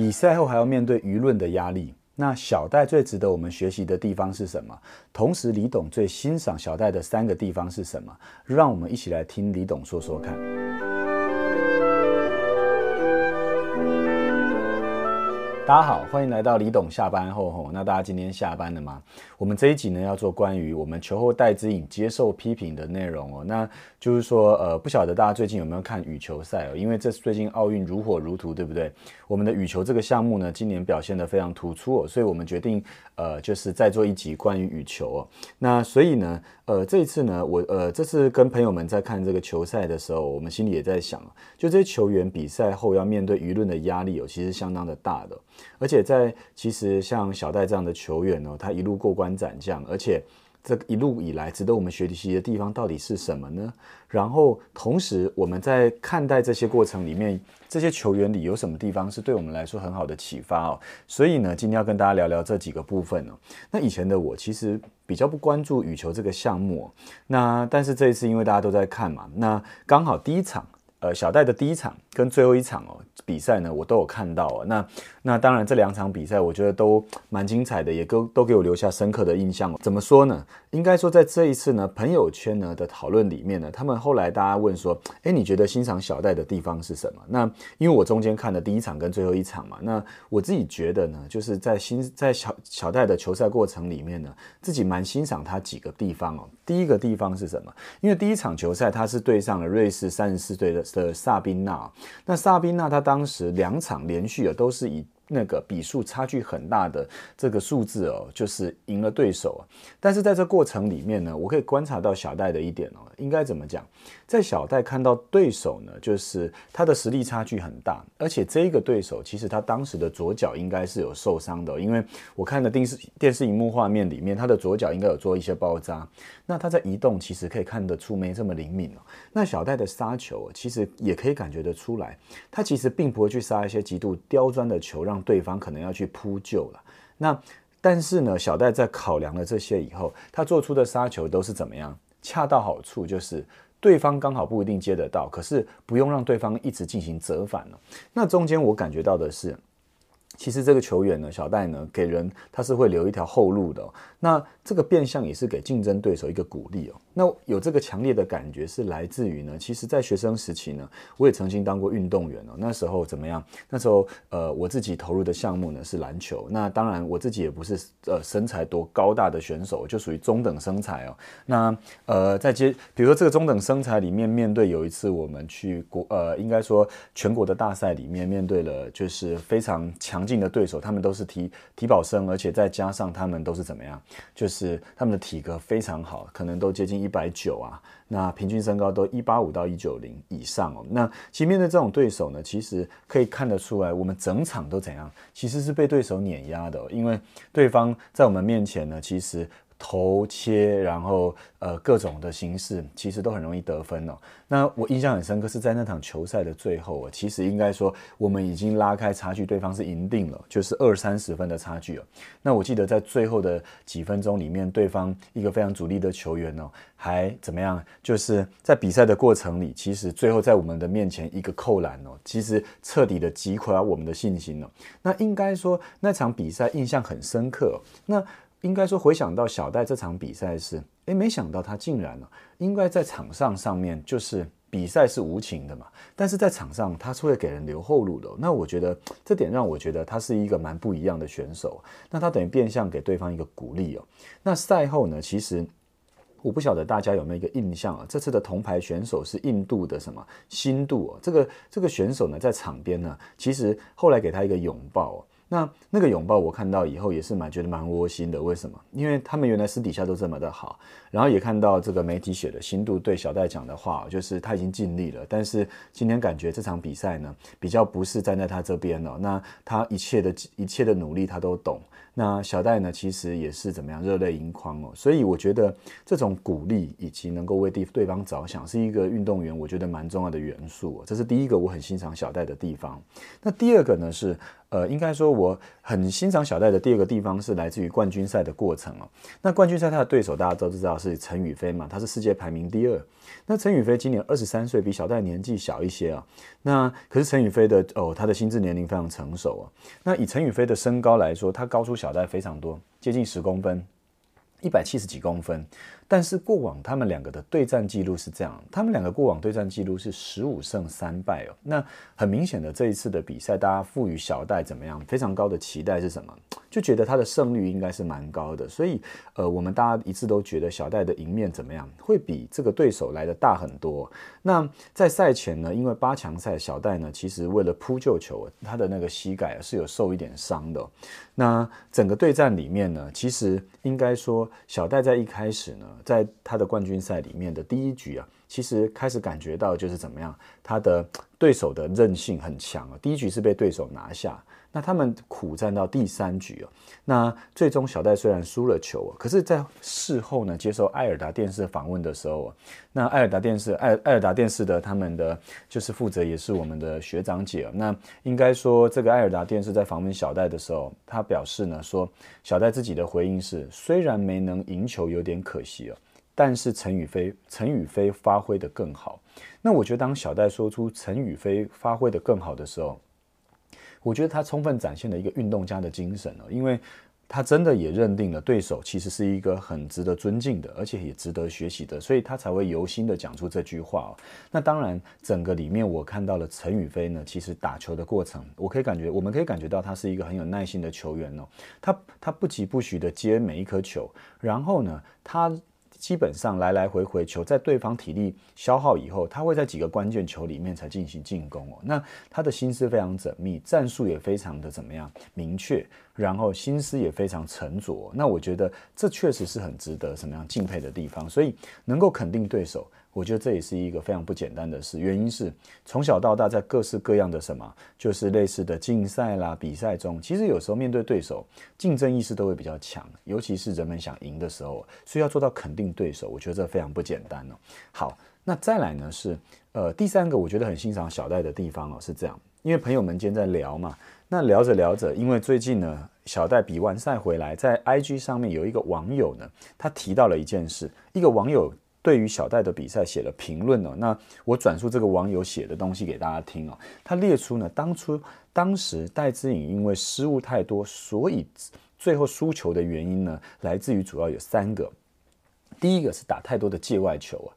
比赛后还要面对舆论的压力。那小戴最值得我们学习的地方是什么？同时，李董最欣赏小戴的三个地方是什么？让我们一起来听李董说说看。大家好，欢迎来到李董下班后吼。那大家今天下班了吗？我们这一集呢要做关于我们球后戴之颖接受批评的内容哦。那就是说，呃，不晓得大家最近有没有看羽球赛哦？因为这最近奥运如火如荼，对不对？我们的羽球这个项目呢，今年表现得非常突出哦，所以我们决定，呃，就是再做一集关于羽球哦。那所以呢，呃，这一次呢，我呃，这次跟朋友们在看这个球赛的时候，我们心里也在想，就这些球员比赛后要面对舆论的压力哦，其实相当的大的。而且在其实像小戴这样的球员呢，他一路过关斩将，而且这一路以来值得我们学习的地方到底是什么呢？然后同时我们在看待这些过程里面，这些球员里有什么地方是对我们来说很好的启发哦？所以呢，今天要跟大家聊聊这几个部分哦。那以前的我其实比较不关注羽球这个项目，那但是这一次因为大家都在看嘛，那刚好第一场。呃，小戴的第一场跟最后一场哦比赛呢，我都有看到啊。那那当然，这两场比赛我觉得都蛮精彩的，也都都给我留下深刻的印象。怎么说呢？应该说在这一次呢，朋友圈呢的讨论里面呢，他们后来大家问说，哎，你觉得欣赏小戴的地方是什么？那因为我中间看的第一场跟最后一场嘛，那我自己觉得呢，就是在欣在小小戴的球赛过程里面呢，自己蛮欣赏他几个地方哦。第一个地方是什么？因为第一场球赛他是对上了瑞士三十四队的。的萨宾娜，那萨宾娜她当时两场连续啊都是以。那个比数差距很大的这个数字哦，就是赢了对手。但是在这过程里面呢，我可以观察到小戴的一点哦，应该怎么讲？在小戴看到对手呢，就是他的实力差距很大，而且这一个对手其实他当时的左脚应该是有受伤的，因为我看的电视电视荧幕画面里面，他的左脚应该有做一些包扎。那他在移动其实可以看得出没这么灵敏哦。那小戴的杀球其实也可以感觉得出来，他其实并不会去杀一些极度刁钻的球让。对方可能要去扑救了，那但是呢，小戴在考量了这些以后，他做出的杀球都是怎么样？恰到好处，就是对方刚好不一定接得到，可是不用让对方一直进行折返了。那中间我感觉到的是。其实这个球员呢，小戴呢，给人他是会留一条后路的。那这个变相也是给竞争对手一个鼓励哦。那有这个强烈的感觉是来自于呢，其实，在学生时期呢，我也曾经当过运动员哦。那时候怎么样？那时候呃，我自己投入的项目呢是篮球。那当然我自己也不是呃身材多高大的选手，就属于中等身材哦。那呃，在接比如说这个中等身材里面，面对有一次我们去国呃，应该说全国的大赛里面，面对了就是非常强。近的对手，他们都是体体保生，而且再加上他们都是怎么样？就是他们的体格非常好，可能都接近一百九啊。那平均身高都一八五到一九零以上哦。那其面对这种对手呢，其实可以看得出来，我们整场都怎样？其实是被对手碾压的，因为对方在我们面前呢，其实。头切，然后呃各种的形式，其实都很容易得分哦。那我印象很深刻，是在那场球赛的最后啊，其实应该说我们已经拉开差距，对方是赢定了，就是二三十分的差距哦。那我记得在最后的几分钟里面，对方一个非常主力的球员哦，还怎么样？就是在比赛的过程里，其实最后在我们的面前一个扣篮哦，其实彻底的击垮我们的信心哦。那应该说那场比赛印象很深刻。那应该说，回想到小戴这场比赛是，诶，没想到他竟然呢，应该在场上上面就是比赛是无情的嘛，但是在场上他是会给人留后路的。那我觉得这点让我觉得他是一个蛮不一样的选手。那他等于变相给对方一个鼓励哦。那赛后呢，其实我不晓得大家有没有一个印象啊，这次的铜牌选手是印度的什么新度哦。这个这个选手呢，在场边呢，其实后来给他一个拥抱。那那个拥抱我看到以后也是蛮觉得蛮窝心的，为什么？因为他们原来私底下都这么的好，然后也看到这个媒体写的新度对小戴讲的话，就是他已经尽力了，但是今天感觉这场比赛呢比较不是站在他这边了，那他一切的一切的努力他都懂。那小戴呢，其实也是怎么样热泪盈眶哦。所以我觉得这种鼓励以及能够为对对方着想，是一个运动员我觉得蛮重要的元素。这是第一个我很欣赏小戴的地方。那第二个呢是。呃，应该说我很欣赏小戴的第二个地方是来自于冠军赛的过程哦。那冠军赛他的对手大家都知道是陈宇飞嘛，他是世界排名第二。那陈宇飞今年二十三岁，比小戴年纪小一些啊。那可是陈宇飞的哦，他的心智年龄非常成熟啊。那以陈宇飞的身高来说，他高出小戴非常多，接近十公分，一百七十几公分。但是过往他们两个的对战记录是这样，他们两个过往对战记录是十五胜三败哦。那很明显的这一次的比赛，大家赋予小戴怎么样非常高的期待是什么？就觉得他的胜率应该是蛮高的。所以呃，我们大家一致都觉得小戴的赢面怎么样，会比这个对手来的大很多。那在赛前呢，因为八强赛小戴呢，其实为了扑救球，他的那个膝盖是有受一点伤的。那整个对战里面呢，其实应该说小戴在一开始呢。在他的冠军赛里面的第一局啊，其实开始感觉到就是怎么样，他的对手的韧性很强啊。第一局是被对手拿下。那他们苦战到第三局哦，那最终小戴虽然输了球，可是，在事后呢接受艾尔达电视访问的时候，那艾尔达电视艾艾尔达电视的他们的就是负责也是我们的学长姐那应该说这个艾尔达电视在访问小戴的时候，他表示呢说，小戴自己的回应是，虽然没能赢球有点可惜哦，但是陈宇飞陈宇飞发挥的更好。那我觉得当小戴说出陈宇飞发挥的更好的时候，我觉得他充分展现了一个运动家的精神哦，因为他真的也认定了对手其实是一个很值得尊敬的，而且也值得学习的，所以他才会由心的讲出这句话哦。那当然，整个里面我看到了陈宇飞呢，其实打球的过程，我可以感觉，我们可以感觉到他是一个很有耐心的球员哦。他他不疾不徐的接每一颗球，然后呢，他。基本上来来回回球，在对方体力消耗以后，他会在几个关键球里面才进行进攻哦。那他的心思非常缜密，战术也非常的怎么样明确，然后心思也非常沉着。那我觉得这确实是很值得什么样敬佩的地方，所以能够肯定对手。我觉得这也是一个非常不简单的事，原因是从小到大在各式各样的什么，就是类似的竞赛啦、比赛中，其实有时候面对对手，竞争意识都会比较强，尤其是人们想赢的时候，所以要做到肯定对手，我觉得这非常不简单哦。好，那再来呢是，呃，第三个我觉得很欣赏小戴的地方哦，是这样，因为朋友们今天在聊嘛，那聊着聊着，因为最近呢，小戴比完赛回来，在 IG 上面有一个网友呢，他提到了一件事，一个网友。对于小戴的比赛写了评论哦，那我转述这个网友写的东西给大家听哦。他列出呢，当初当时戴资颖因为失误太多，所以最后输球的原因呢，来自于主要有三个。第一个是打太多的界外球啊。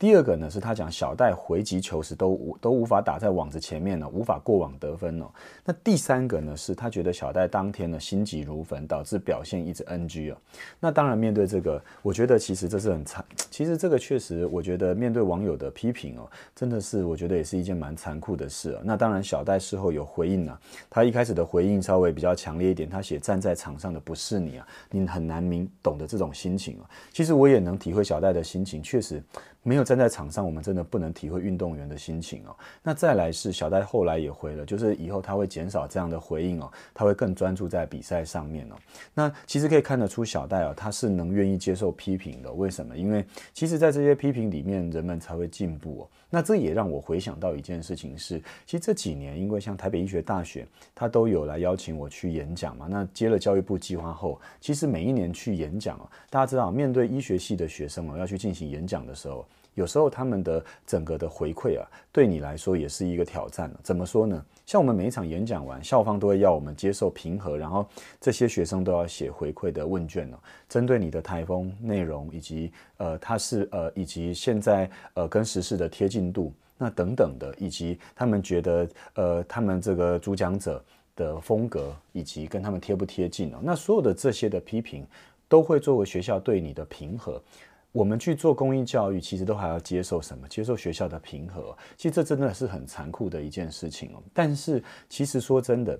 第二个呢，是他讲小戴回击球时都无都无法打在网子前面呢，无法过网得分哦。那第三个呢，是他觉得小戴当天呢心急如焚，导致表现一直 NG 哦。那当然面对这个，我觉得其实这是很残，其实这个确实，我觉得面对网友的批评哦，真的是我觉得也是一件蛮残酷的事啊。那当然小戴事后有回应啊，他一开始的回应稍微比较强烈一点，他写站在场上的不是你啊，你很难明懂得这种心情啊。其实我也能体会小戴的心情，确实。没有站在场上，我们真的不能体会运动员的心情哦。那再来是小戴后来也回了，就是以后他会减少这样的回应哦，他会更专注在比赛上面哦。那其实可以看得出小戴哦，他是能愿意接受批评的。为什么？因为其实，在这些批评里面，人们才会进步哦。那这也让我回想到一件事情是，其实这几年因为像台北医学大学，他都有来邀请我去演讲嘛。那接了教育部计划后，其实每一年去演讲哦，大家知道，面对医学系的学生哦，要去进行演讲的时候。有时候他们的整个的回馈啊，对你来说也是一个挑战怎么说呢？像我们每一场演讲完，校方都会要我们接受评核，然后这些学生都要写回馈的问卷哦，针对你的台风内容以及呃，它是呃，以及现在呃跟时事的贴近度，那等等的，以及他们觉得呃，他们这个主讲者的风格以及跟他们贴不贴近哦，那所有的这些的批评都会作为学校对你的评核。我们去做公益教育，其实都还要接受什么？接受学校的平和。其实这真的是很残酷的一件事情哦。但是，其实说真的，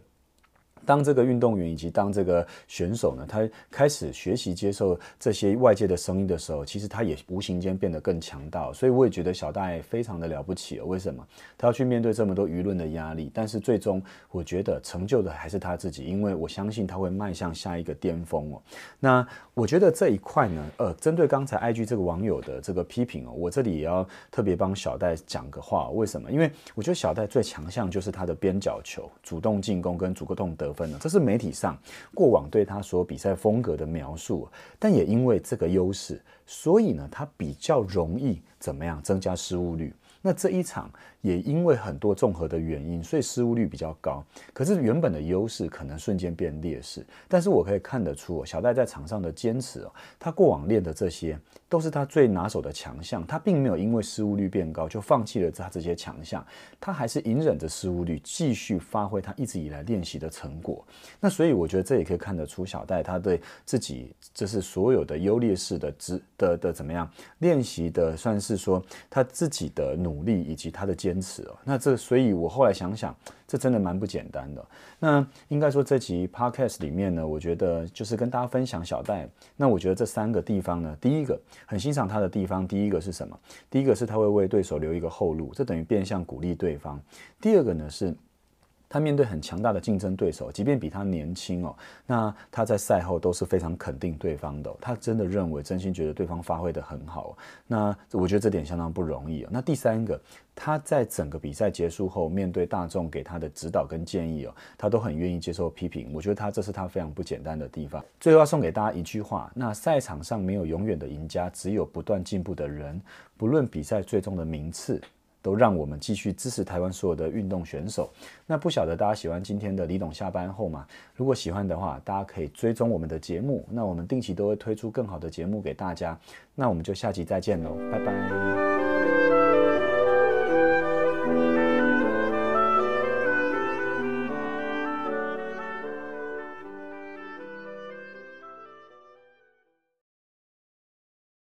当这个运动员以及当这个选手呢，他开始学习接受这些外界的声音的时候，其实他也无形间变得更强大。所以我也觉得小戴非常的了不起哦。为什么？他要去面对这么多舆论的压力，但是最终我觉得成就的还是他自己，因为我相信他会迈向下一个巅峰哦。那我觉得这一块呢，呃，针对刚才 IG 这个网友的这个批评哦，我这里也要特别帮小戴讲个话。为什么？因为我觉得小戴最强项就是他的边角球、主动进攻跟主动得这是媒体上过往对他所比赛风格的描述，但也因为这个优势，所以呢，他比较容易怎么样增加失误率。那这一场。也因为很多综合的原因，所以失误率比较高。可是原本的优势可能瞬间变劣势。但是我可以看得出，小戴在场上的坚持哦，他过往练的这些都是他最拿手的强项。他并没有因为失误率变高就放弃了他这些强项，他还是隐忍着失误率，继续发挥他一直以来练习的成果。那所以我觉得这也可以看得出小戴他对自己就是所有的优劣势的知的的怎么样练习的，算是说他自己的努努力以及他的坚。坚持哦，那这所以，我后来想想，这真的蛮不简单的。那应该说，这集 podcast 里面呢，我觉得就是跟大家分享小戴。那我觉得这三个地方呢，第一个很欣赏他的地方，第一个是什么？第一个是他会为对手留一个后路，这等于变相鼓励对方。第二个呢是。他面对很强大的竞争对手，即便比他年轻哦，那他在赛后都是非常肯定对方的。他真的认为，真心觉得对方发挥的很好。那我觉得这点相当不容易哦。那第三个，他在整个比赛结束后，面对大众给他的指导跟建议哦，他都很愿意接受批评。我觉得他这是他非常不简单的地方。最后要送给大家一句话：那赛场上没有永远的赢家，只有不断进步的人。不论比赛最终的名次。都让我们继续支持台湾所有的运动选手。那不晓得大家喜欢今天的李董下班后吗？如果喜欢的话，大家可以追踪我们的节目。那我们定期都会推出更好的节目给大家。那我们就下期再见喽，拜拜。